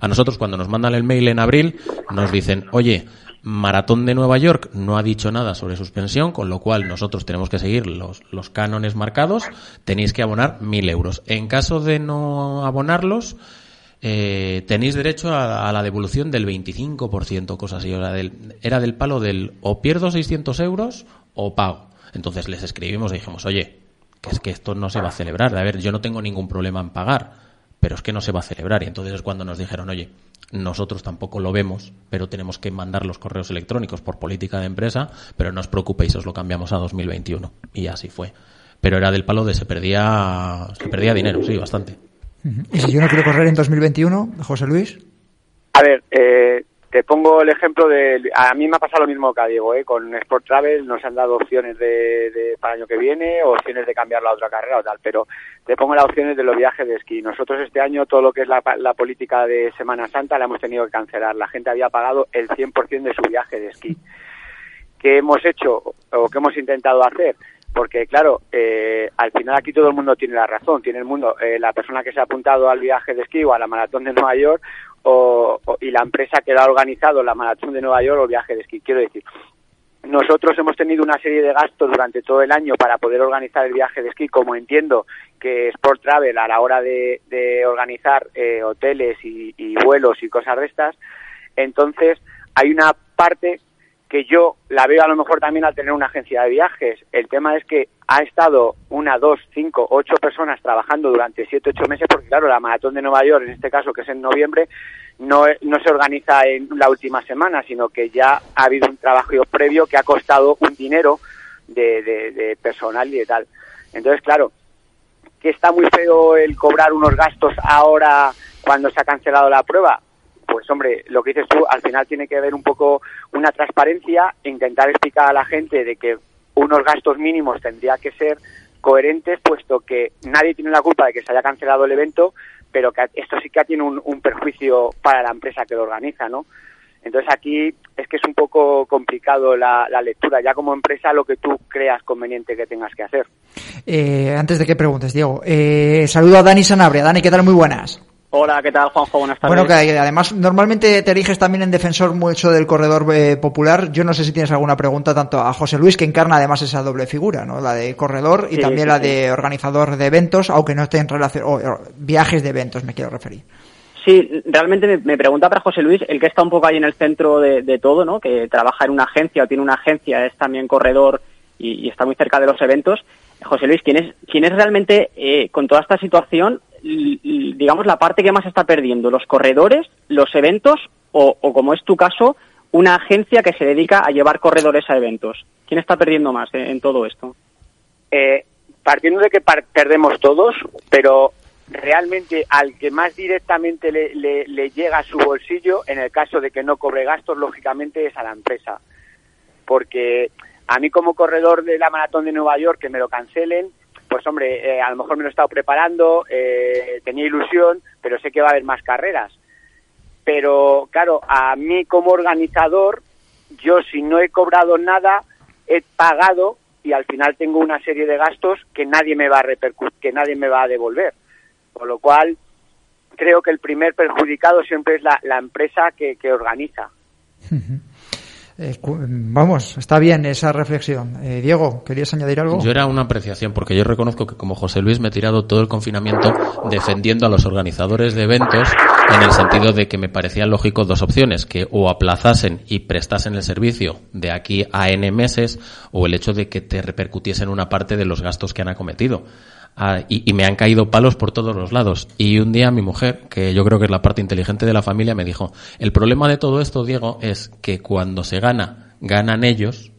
A nosotros cuando nos mandan el mail en abril nos dicen, oye, Maratón de Nueva York no ha dicho nada sobre suspensión, con lo cual nosotros tenemos que seguir los, los cánones marcados, tenéis que abonar mil euros. En caso de no abonarlos, eh, tenéis derecho a, la devolución del 25%, cosas así. Era del, era del palo del o pierdo 600 euros o pago. Entonces les escribimos y dijimos, oye, que es que esto no se va a celebrar. A ver, yo no tengo ningún problema en pagar, pero es que no se va a celebrar. Y entonces es cuando nos dijeron, oye, nosotros tampoco lo vemos, pero tenemos que mandar los correos electrónicos por política de empresa, pero no os preocupéis, os lo cambiamos a 2021. Y así fue. Pero era del palo de se perdía, se perdía dinero, sí, bastante.
¿Y si yo no quiero correr en 2021, José Luis?
A ver, eh, te pongo el ejemplo de... A mí me ha pasado lo mismo que a Diego, ¿eh? Con Sport Travel nos han dado opciones de, de, para el año que viene, opciones de cambiar la otra carrera o tal, pero te pongo las opciones de los viajes de esquí. Nosotros este año todo lo que es la, la política de Semana Santa la hemos tenido que cancelar. La gente había pagado el 100% de su viaje de esquí. ¿Qué hemos hecho o qué hemos intentado hacer? porque claro, eh, al final aquí todo el mundo tiene la razón, tiene el mundo, eh, la persona que se ha apuntado al viaje de esquí o a la maratón de Nueva York o, y la empresa que lo ha organizado la maratón de Nueva York o el viaje de esquí. Quiero decir, nosotros hemos tenido una serie de gastos durante todo el año para poder organizar el viaje de esquí, como entiendo que Sport Travel a la hora de, de organizar eh, hoteles y vuelos y cosas de estas. Entonces, hay una parte que yo la veo a lo mejor también al tener una agencia de viajes. El tema es que ha estado una, dos, cinco, ocho personas trabajando durante siete, ocho meses, porque claro, la maratón de Nueva York, en este caso que es en noviembre, no, no se organiza en la última semana, sino que ya ha habido un trabajo previo que ha costado un dinero de, de, de personal y de tal. Entonces, claro, que está muy feo el cobrar unos gastos ahora cuando se ha cancelado la prueba, pues hombre, lo que dices tú, al final tiene que haber un poco una transparencia, intentar explicar a la gente de que unos gastos mínimos tendría que ser coherentes, puesto que nadie tiene la culpa de que se haya cancelado el evento, pero que esto sí que tiene un, un perjuicio para la empresa que lo organiza, ¿no? Entonces aquí es que es un poco complicado la, la, lectura, ya como empresa lo que tú creas conveniente que tengas que hacer.
Eh, antes de que preguntes, Diego, eh, saludo a Dani Sanabria. Dani, ¿qué tal? Muy buenas.
Hola, ¿qué tal, Juanjo? Buenas tardes.
Bueno, que además normalmente te eriges también en defensor mucho del corredor eh, popular. Yo no sé si tienes alguna pregunta tanto a José Luis, que encarna además esa doble figura, ¿no? La de corredor y sí, también sí, la de organizador de eventos, aunque no esté en relación, o viajes de eventos me quiero referir.
Sí, realmente me, me, pregunta para José Luis, el que está un poco ahí en el centro de, de, todo, ¿no? Que trabaja en una agencia o tiene una agencia, es también corredor y, y está muy cerca de los eventos. José Luis, ¿quién es, quién es realmente, eh, con toda esta situación, digamos, la parte que más está perdiendo? ¿Los corredores, los eventos o, como es tu caso, una agencia que se dedica a llevar corredores a eventos? ¿Quién está perdiendo más en todo esto?
Eh, partiendo de que par perdemos todos, pero realmente al que más directamente le, le, le, llega a su bolsillo, en el caso de que no cobre gastos, lógicamente es a la empresa. Porque a mí como corredor de la maratón de Nueva York, que me lo cancelen, pues hombre, eh, a lo mejor me lo he estado preparando, eh, tenía ilusión, pero sé que va a haber más carreras. Pero claro, a mí como organizador, yo si no he cobrado nada, he pagado y al final tengo una serie de gastos que nadie me va a repercutir, que nadie me va a devolver. Con lo cual, creo que el primer perjudicado siempre es la, la empresa que, que organiza.
Eh, vamos, está bien esa reflexión. Eh, Diego, ¿querías añadir algo?
Yo era una apreciación, porque yo reconozco que como José Luis me he tirado todo el confinamiento defendiendo a los organizadores de eventos en el sentido de que me parecían lógico dos opciones, que o aplazasen y prestasen el servicio de aquí a N meses, o el hecho de que te repercutiesen una parte de los gastos que han acometido. Ah, y, me han caído palos por todos los lados. Y un día mi mujer, que yo creo que es la parte inteligente de la familia, me dijo, el problema de todo esto, Diego, es que cuando se gana, ganan ellos,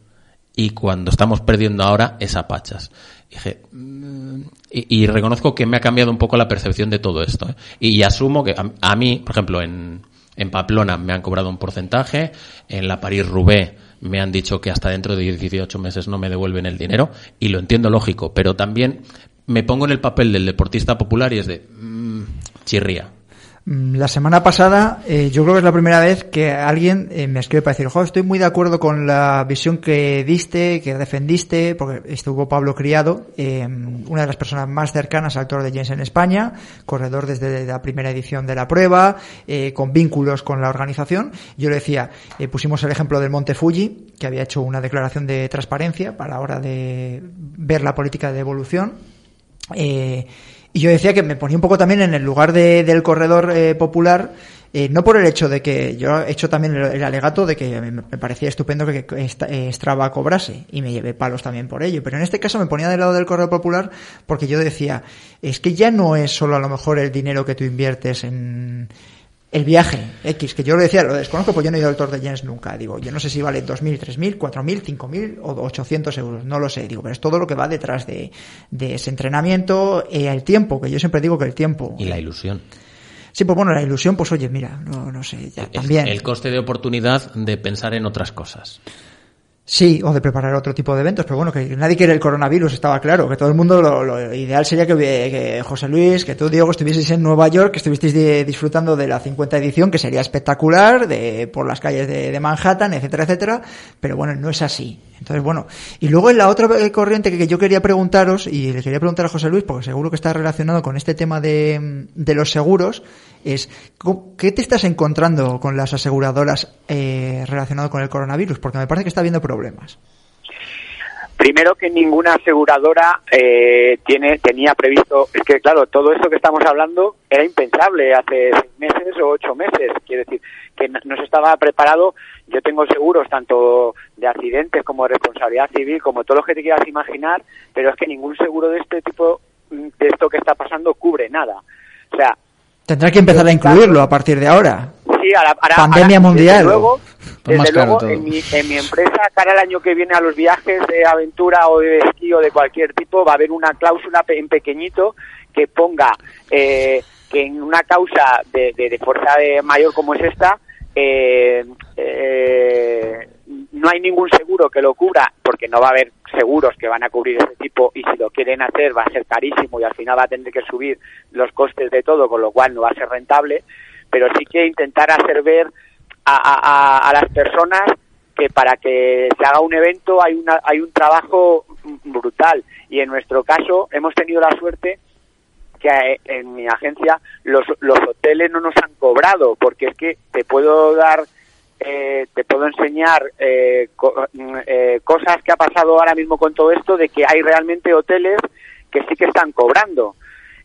y cuando estamos perdiendo ahora, es a pachas. Y dije, mm", y, reconozco que me ha cambiado un poco la percepción de todo esto. ¿eh? Y, y, asumo que a, a, mí, por ejemplo, en, en Pamplona me han cobrado un porcentaje, en la París-Roubaix me han dicho que hasta dentro de 18 meses no me devuelven el dinero, y lo entiendo lógico, pero también me pongo en el papel del deportista popular y es de mm, chirría.
Mm, la semana pasada, eh, yo creo que es la primera vez que alguien eh, me escribe para decir, jo, estoy muy de acuerdo con la visión que diste, que defendiste, porque estuvo Pablo Criado, eh, una de las personas más cercanas al Tour de James en España, corredor desde la primera edición de la prueba, con vínculos con la organización. Yo le decía, pusimos el ejemplo del Monte Fuji, que había hecho una declaración de transparencia para la hora de ver la política de evolución. Eh, y yo decía que me ponía un poco también en el lugar de, del corredor eh, popular, eh, no por el hecho de que yo he hecho también el, alegato de que me, parecía estupendo que, que Strava cobrase y me llevé palos también por ello, pero en este caso me ponía del lado del corredor popular porque yo decía, es que ya no es solo a lo mejor el dinero que tú inviertes en, el viaje X, que yo lo decía, lo desconozco, pues yo no he ido al Tour de Jens nunca. Digo, yo no sé si vale 2.000, 3.000, 4.000, 5.000 o 800 euros, no lo sé. Digo, pero es todo lo que va detrás de, de ese entrenamiento, eh, el tiempo, que yo siempre digo que el tiempo.
Y la ilusión.
Sí, pues bueno, la ilusión, pues oye, mira, no, no sé, ya, también.
El coste de oportunidad de pensar en otras cosas.
Sí, o de preparar otro tipo de eventos, pero bueno, que nadie quiere el coronavirus, estaba claro, que todo el mundo, lo, ideal sería que, José Luis, que tú, Diego, estuvieseis en Nueva York, que estuvieseis disfrutando de la 50 edición, que sería espectacular, de, por las calles de, de, Manhattan, etcétera, etcétera, pero bueno, no es así. Entonces, bueno, y luego en la otra corriente que yo quería preguntaros, y le quería preguntar a José Luis, porque seguro que está relacionado con este tema de, de los seguros, es ¿qué te estás encontrando con las aseguradoras eh, relacionado con el coronavirus? Porque me parece que está habiendo problemas.
Primero que ninguna aseguradora eh, tiene tenía previsto, es que claro, todo esto que estamos hablando era impensable hace seis meses o ocho meses. Quiere decir que no se estaba preparado. Yo tengo seguros tanto de accidentes como de responsabilidad civil, como todo lo que te quieras imaginar, pero es que ningún seguro de este tipo, de esto que está pasando, cubre nada. O sea,
Tendrá que empezar a incluirlo a partir de ahora.
Sí, ahora,
Pandemia mundial.
Desde luego, desde luego en, mi, en mi empresa, cara al año que viene a los viajes de aventura o de esquí o de cualquier tipo, va a haber una cláusula en pequeñito que ponga eh, que en una causa de, de, de fuerza de mayor como es esta, eh, eh, no hay ningún seguro que lo cubra, porque no va a haber seguros que van a cubrir ese tipo y si lo quieren hacer va a ser carísimo y al final va a tener que subir los costes de todo, con lo cual no va a ser rentable, pero sí que intentar hacer ver a, a, las personas que para que se haga un evento hay, una, hay un trabajo brutal. Y en nuestro caso hemos tenido la suerte que eh, en mi agencia los, los hoteles no nos han cobrado porque es que te puedo dar eh, te puedo enseñar eh, mm, eh, cosas que ha pasado ahora mismo con todo esto, de que hay realmente hoteles que sí que están cobrando.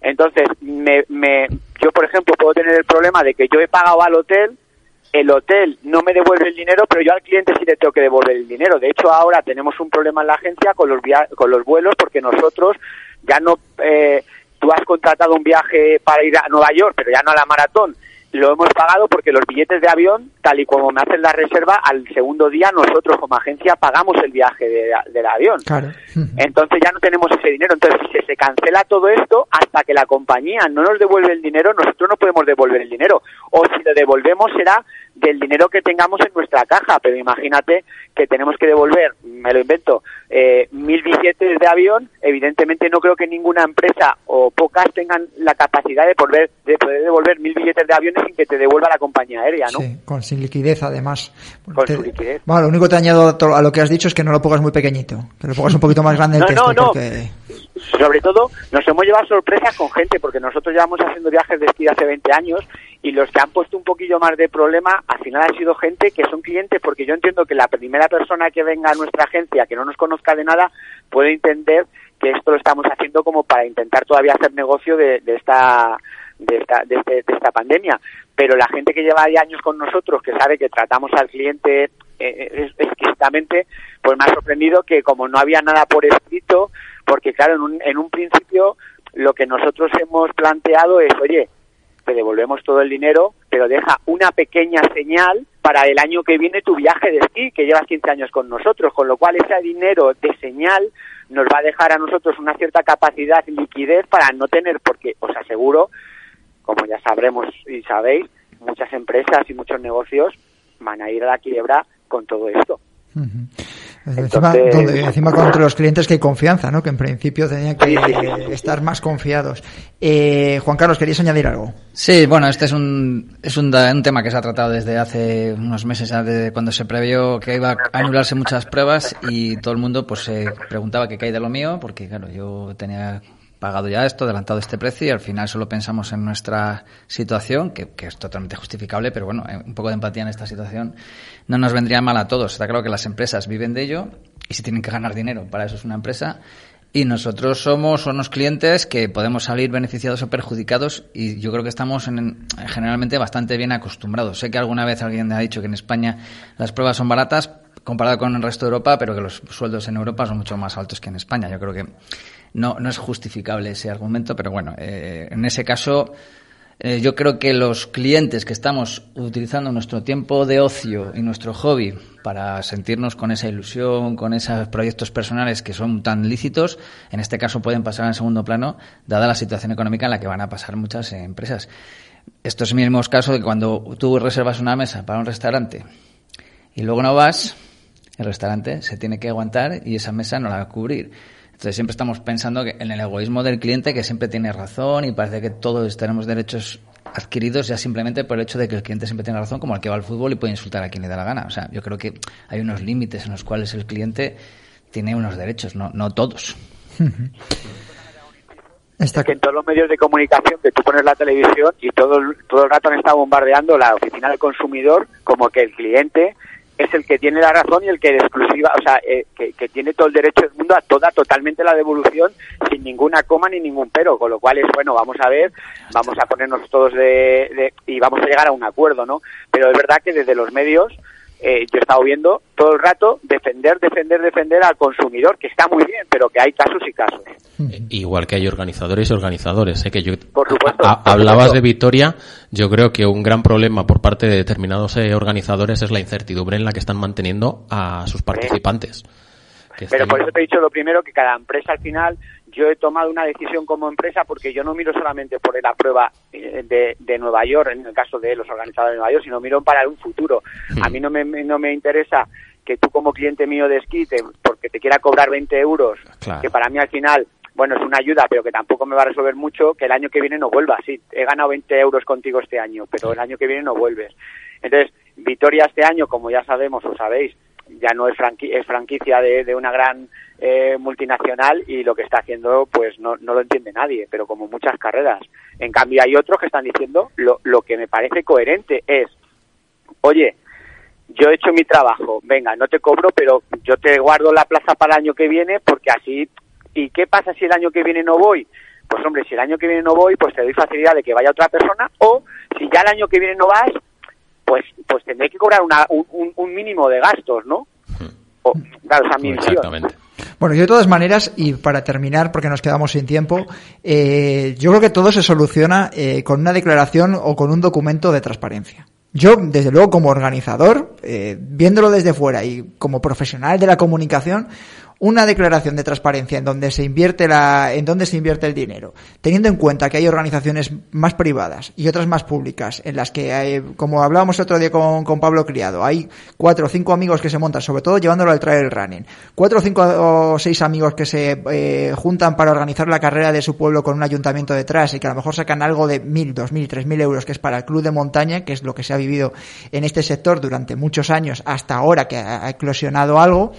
Entonces, me, me, yo, por ejemplo, puedo tener el problema de que yo he pagado al hotel, el hotel no me devuelve el dinero, pero yo al cliente sí le tengo que devolver el dinero. De hecho, ahora tenemos un problema en la agencia con los, con los vuelos porque nosotros ya no... Eh, tú has contratado un viaje para ir a Nueva York, pero ya no a la maratón, lo hemos pagado porque los billetes de avión, tal y como me hacen la reserva, al segundo día nosotros como agencia pagamos el viaje de, del avión. Entonces ya no tenemos ese dinero. Entonces si se cancela todo esto, hasta que la compañía no nos devuelve el dinero, nosotros no podemos devolver el dinero. O si lo devolvemos será del dinero que tengamos en nuestra caja. Pero imagínate que tenemos que devolver, me lo invento, eh, mil billetes de avión. Evidentemente no creo que ninguna empresa o pocas tengan la capacidad de poder, de poder devolver mil billetes de aviones sin que te devuelva la compañía aérea, ¿no?
Sí, sin liquidez además.
Con su liquidez.
Bueno, lo único que te añado a lo que has dicho es que no lo pongas muy pequeñito, que lo pongas un poquito más grande el
no,
texto.
No, no.
Porque...
Sobre todo, nos hemos llevado sorpresas con gente, porque nosotros llevamos haciendo viajes de esquí hace 20 años y los que han puesto un poquillo más de problema al final ha sido gente que son clientes porque yo entiendo que la primera persona que venga a nuestra agencia que no nos conozca de nada puede entender que esto lo estamos haciendo como para intentar todavía hacer negocio de, de esta de esta, de, este, de, esta pandemia. Pero la gente que lleva años con nosotros que sabe que tratamos al cliente eh, exquisitamente pues me ha sorprendido que como no había nada por escrito porque claro en un, en un principio lo que nosotros hemos planteado es oye te devolvemos todo el dinero, pero deja una pequeña señal para el año que viene tu viaje de esquí, que llevas 15 años con nosotros, con lo cual ese dinero de señal nos va a dejar a nosotros una cierta capacidad y liquidez para no tener, porque os aseguro, como ya sabremos y sabéis, muchas empresas y muchos negocios van a ir a la quiebra con todo esto.
Encima, donde, encima contra los clientes que hay confianza, ¿no? Que en principio tenían que estar más confiados. Eh, Juan Carlos, ¿querías añadir algo?
Sí, bueno, este es un, es un, un, tema que se ha tratado desde hace unos meses, desde cuando se previó que iba a anularse muchas pruebas y todo el mundo pues se preguntaba qué cae de lo mío, porque claro, yo tenía pagado ya esto, adelantado este precio y al final solo pensamos en nuestra situación, que, es totalmente justificable, pero bueno, eh, un poco de empatía en esta situación no nos vendría mal a todos. Está claro que las empresas viven de ello y si tienen que ganar dinero, para eso es una empresa. Y nosotros somos unos clientes que podemos salir beneficiados o perjudicados y yo creo que estamos en, generalmente bastante bien acostumbrados. Sé que alguna vez alguien ha dicho que en España las pruebas son baratas comparado con el resto de Europa, pero que los sueldos en Europa son mucho más altos que en España. Yo creo que no, no es justificable ese argumento, pero bueno, eh, en ese caso eh, yo creo que los clientes que estamos utilizando nuestro tiempo de ocio y nuestro hobby para sentirnos con esa ilusión, con esos proyectos personales que son tan lícitos, en este caso pueden pasar en segundo plano, dada la situación económica en la que van a pasar muchas empresas. Estos mismos casos de cuando tú reservas una mesa para un restaurante y luego no vas, el restaurante se tiene que aguantar y esa mesa no la va a cubrir. Entonces siempre estamos pensando que en el egoísmo del cliente que siempre tiene razón y parece que todos tenemos derechos adquiridos ya simplemente por el hecho de que el cliente siempre tiene razón, como el que va al fútbol y puede insultar a quien le da la gana. O sea, yo creo que hay unos límites en los cuales el cliente tiene unos derechos, no, no todos.
Está... que en todos los medios de comunicación que tú pones la televisión y todo, todo el rato han estado bombardeando la oficina del consumidor como que el cliente es el que tiene la razón y el que de exclusiva, o sea, eh, que, tiene todo el derecho del mundo a toda totalmente la devolución sin ninguna coma ni ningún pero, con lo cual es bueno, vamos a ver, vamos a ponernos todos de, y vamos a llegar a un acuerdo, ¿no? Pero es verdad que desde los medios eh, yo he estado viendo todo el rato defender, defender, defender al consumidor, que está muy bien, pero que hay casos y casos.
Eh, igual que hay organizadores y organizadores. ¿eh? Que yo, por supuesto. hablabas de Vitoria, yo creo que un gran problema por parte de determinados eh, organizadores es la incertidumbre en la que están manteniendo a sus participantes.
Pero por eso te he dicho lo primero, que cada empresa al final yo he tomado una decisión como empresa porque yo no miro solamente por la prueba eh, de, de, Nueva York, en el caso de los organizadores de Nueva York, sino miro para un futuro. A mí no me, no me interesa que tú como cliente mío de esquí, porque te quiera cobrar 20 euros, que para mí al final, bueno, es una ayuda, pero que tampoco me va a resolver mucho, que el año que viene no vuelvas. Sí, he ganado 20 euros contigo este año, pero el año que viene no vuelves. Entonces, Vitoria este año, como ya sabemos o sabéis, ya no es, es franquicia de, de una gran eh, multinacional y lo que está haciendo pues no, no lo entiende nadie, pero como muchas carreras. En cambio hay otros que están diciendo lo, lo que me parece coherente es, oye, yo he hecho mi trabajo, venga, no te cobro, pero yo te guardo la plaza para el año que viene porque así, ¿y qué pasa si el año que viene no voy? Pues hombre, si el año que viene no voy, pues te doy facilidad de que vaya otra persona o si ya el año que viene no vas, pues pues tendré que cobrar una, un, un mínimo de gastos, ¿no? O, claro, esa Exactamente.
Bueno, yo de todas maneras, y para terminar, porque nos quedamos sin tiempo, eh, yo creo que todo se soluciona eh, con una declaración o con un documento de transparencia. Yo, desde luego, como organizador, eh, viéndolo desde fuera y como profesional de la comunicación, una declaración de transparencia en donde se invierte la, en donde se invierte el dinero, teniendo en cuenta que hay organizaciones más privadas y otras más públicas, en las que, hay, como hablábamos otro día con, con, Pablo Criado, hay cuatro o cinco amigos que se montan, sobre todo llevándolo al trail running, cuatro o cinco o seis amigos que se eh, juntan para organizar la carrera de su pueblo con un ayuntamiento detrás y que a lo mejor sacan algo de mil, dos mil, tres mil euros, que es para el club de montaña, que es lo que se ha vivido en este sector durante muchos años, hasta ahora que ha eclosionado algo,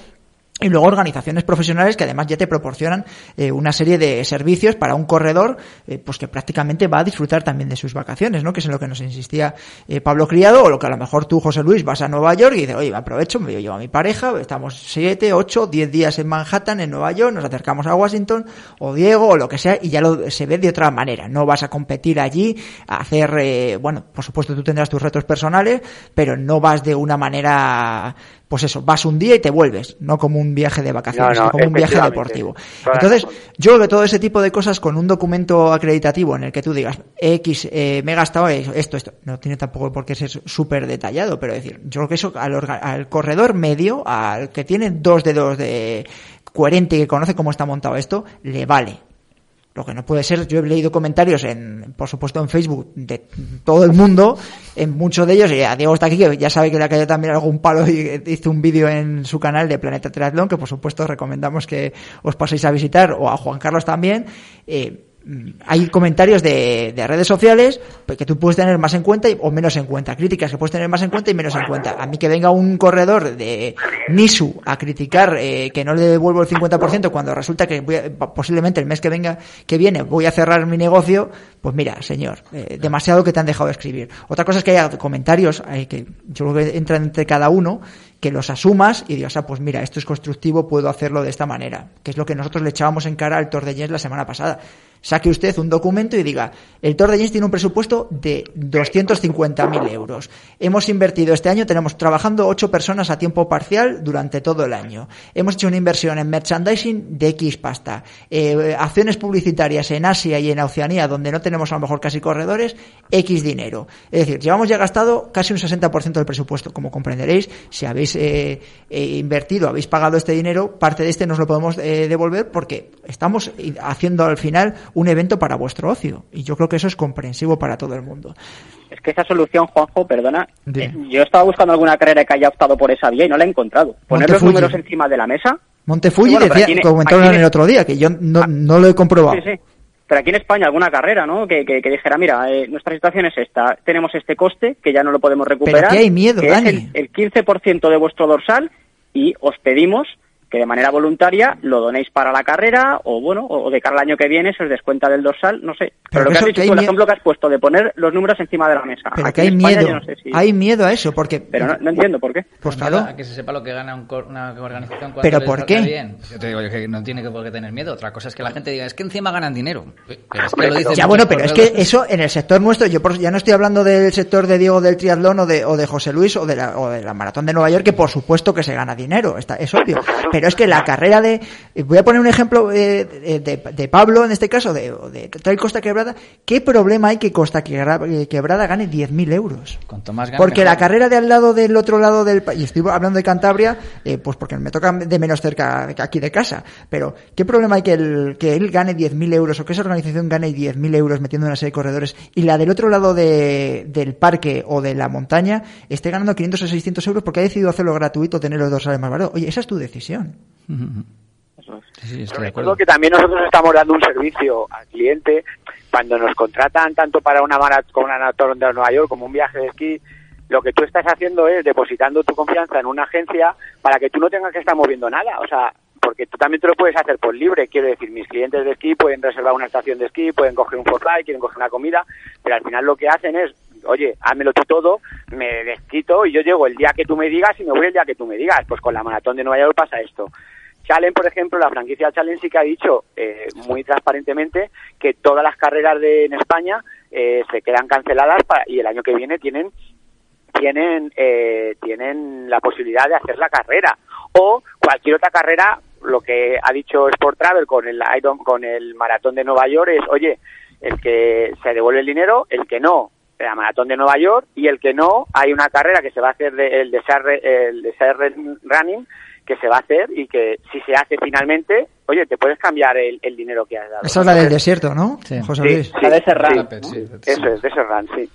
y luego organizaciones profesionales que además ya te proporcionan eh, una serie de servicios para un corredor eh, pues que prácticamente va a disfrutar también de sus vacaciones, ¿no? Que es en lo que nos insistía eh, Pablo Criado o lo que a lo mejor tú, José Luis, vas a Nueva York y dices, oye, aprovecho, me llevo a mi pareja, estamos siete, ocho, diez días en Manhattan, en Nueva York, nos acercamos a Washington o Diego o lo que sea y ya lo, se ve de otra manera. No vas a competir allí, a hacer, bueno, por supuesto tú tendrás tus retos personales, pero no vas de una manera pues eso, vas un día y te vuelves, no como un viaje de vacaciones, como un viaje deportivo. Entonces, yo creo que todo ese tipo de cosas con un documento acreditativo en el que tú digas, X, eh, me he gastado esto, esto, no tiene tampoco por qué ser súper detallado, pero decir, yo creo que eso al, al corredor medio, al que tiene dos dedos de coherente y que conoce cómo está montado esto, le vale. Lo que no puede ser, yo he leído comentarios en, por supuesto en Facebook de todo el mundo en muchos de ellos, y a Diego está aquí, que ya sabe que le ha caído también algún palo y hizo un vídeo en su canal de Planeta Triatlón, que por supuesto recomendamos que os paséis a visitar, o a Juan Carlos también. Eh, hay comentarios de, de, redes sociales pues, que tú puedes tener más en cuenta o menos en cuenta, críticas que puedes tener más en cuenta y menos en cuenta. A mí que venga un corredor de Nisu a criticar eh, que no le devuelvo el 50% cuando resulta que posiblemente el mes que venga que viene voy a cerrar mi negocio, pues mira, señor, eh, demasiado que te han dejado de escribir. Otra cosa es que haya comentarios eh, que yo creo que entran entre cada uno que los asumas y digas, ah, pues mira, esto es constructivo, puedo hacerlo de esta manera, que es lo que nosotros le echábamos en cara al Tour de la semana pasada saque usted un documento y diga, el Tour de tiene un presupuesto de 250.000 euros. Hemos invertido este año, tenemos trabajando ocho personas a tiempo parcial durante todo el año. Hemos hecho una inversión en merchandising de X pasta. Eh, acciones publicitarias en Asia y en Oceanía, donde no tenemos a lo mejor casi corredores, X dinero. Es decir, llevamos ya gastado casi un 60% del presupuesto. Como comprenderéis, si habéis eh, eh, invertido, habéis pagado este dinero, parte de este nos lo podemos devolver porque estamos haciendo al final un evento para vuestro ocio. Y yo creo que eso es comprensivo para todo el mundo.
Es que esa solución, Juanjo, perdona, eh, yo estaba buscando alguna carrera que haya optado por esa vía y no la he encontrado. Poner los números encima de la mesa.
Montefuji decía, comentaron el otro día, que yo no, ah. no lo he comprobado.
Sí, sí. Pero aquí en España alguna carrera, ¿no? Que, que, dijera, mira, eh, nuestra situación es esta, tenemos este coste que ya no lo podemos recuperar.
Pero aquí hay miedo,
que
Dani.
Es el, el 15% de vuestro dorsal y os pedimos que de manera voluntaria lo donéis para la carrera o bueno, o de cara al año que viene se os descuenta del dorsal, no sé. Pero, lo que has dicho el ejemplo que has puesto de poner los números encima de la mesa.
Pero que hay miedo, hay miedo a eso, porque...
Pero no, entiendo por qué.
Pues claro. que se sepa lo que gana una organización cuando
¿Pero por qué?
Bien. Yo te digo que no tiene que por qué tener miedo. Otra cosa es que la gente diga, es que encima ganan dinero.
Pero es que lo dicen ya bueno, pero es que eso en el sector nuestro, yo ya no estoy hablando del sector de Diego del triatlón o de, o de José Luis o de, la, o de la maratón de Nueva York, que por supuesto que se gana dinero, está, es obvio. Pero es que la carrera voy a poner un ejemplo eh, de, Pablo, en este caso, de, de Trail Costa Quebrada, ¿qué problema hay que Costa Quebrada gane 10.000 euros? porque la carrera de al lado del otro lado del país, y estoy hablando de Cantabria, eh, pues porque me toca de menos cerca aquí de casa, pero ¿qué problema hay que, el, que él gane 10.000 euros o que esa organización gane 10.000 euros metiendo una serie de corredores y la del otro lado del parque o de la montaña esté ganando 500 o 600 euros porque ha decidido hacerlo gratuito, tener los dos más baratos? Oye, esa es tu decisión.
Sí, recuerdo que también nosotros estamos dando un servicio al cliente cuando nos contratan tanto para una maratón, una maratón de Nueva York como un viaje de esquí. Lo que tú estás haciendo es depositando tu confianza en una agencia para que tú no tengas que estar moviendo nada. O sea, porque tú también te lo puedes hacer por libre. Quiero decir, mis clientes de esquí pueden reservar una estación de esquí, pueden coger un forfait, quieren coger una comida, pero al final lo que hacen es, oye, házmelo tú todo, me desquito y yo llego el día que tú me digas y me voy el día que tú me digas. Pues con la maratón de Nueva York pasa esto. Challenge, por ejemplo, la franquicia Challenge sí que ha dicho eh, muy transparentemente que todas las carreras de, en España eh, se quedan canceladas y el año que viene tienen tienen eh, tienen la posibilidad de hacer la carrera o cualquier otra carrera lo que ha dicho Sport Travel con el con el maratón de Nueva York es oye el que se devuelve el dinero el que no la maratón de Nueva York y el que no hay una carrera que se va a hacer de, el de el de Running que se va a hacer y que si se hace finalmente, oye, te puedes cambiar el, dinero que has dado.
Esa es la del desierto, ¿no?
Sí, José Luis. la de Serran.
Eso es, de Serran, sí.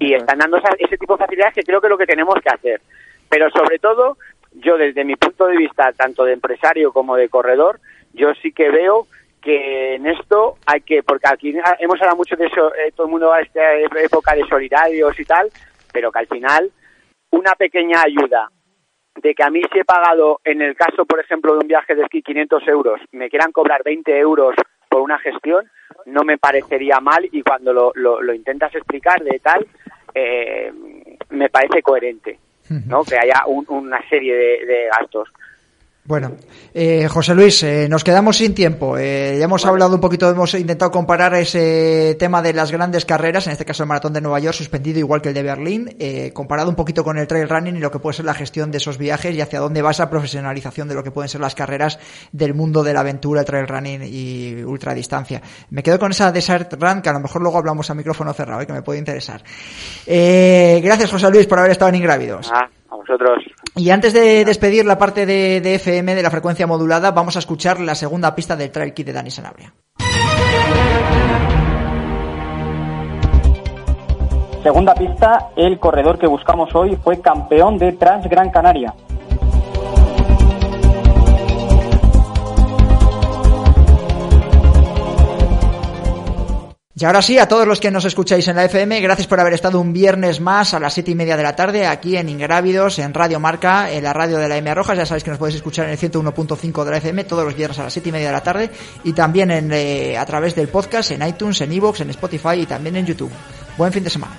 Y están dando ese tipo de facilidades que creo que es lo que tenemos que hacer. Pero sobre todo, yo desde mi punto de vista, tanto de empresario como de corredor, yo sí que veo que en esto hay que, porque aquí hemos hablado mucho de eso, eh, todo el mundo va a esta época de solidarios y tal, pero que al final una pequeña ayuda de que a mí si he pagado, en el caso, por ejemplo, de un viaje de esquí 500 euros, me quieran cobrar 20 euros por una gestión, no me parecería mal y cuando lo, lo, intentas explicar de tal, eh, me parece coherente, ¿no? Que haya una serie de gastos.
Bueno, eh, José Luis, eh, nos quedamos sin tiempo. Eh, ya hemos hablado un poquito, hemos intentado comparar ese tema de las grandes carreras, en este caso el maratón de Nueva York, suspendido igual que el de Berlín, eh, comparado un poquito con el trail running y lo que puede ser la gestión de esos viajes y hacia dónde va esa profesionalización de lo que pueden ser las carreras del mundo de la aventura, el trail running y ultradistancia. Me quedo con esa Desert Run, que a lo mejor luego hablamos a micrófono cerrado, que me puede interesar. gracias, José Luis, por haber estado en Ingrávidos.
Ah, a vosotros.
Y antes de despedir la parte de, FM de la frecuencia modulada, vamos a escuchar la segunda pista del Trail Kit de Dani Sanabria.
segunda pista, el corredor que buscamos hoy fue campeón de Trans Gran Canaria.
Y ahora sí, a todos los que nos escucháis en la FM, gracias por haber estado un viernes más a las siete y media de la tarde aquí en Ingrávidos, en Radio Marca, en la radio de la M Rojas. Ya sabéis que nos podéis escuchar en el 101.5 de la FM todos los viernes a las siete y media de la tarde y también en, eh, a través del podcast en iTunes, en Evox, en Spotify y también en YouTube. Buen fin de semana.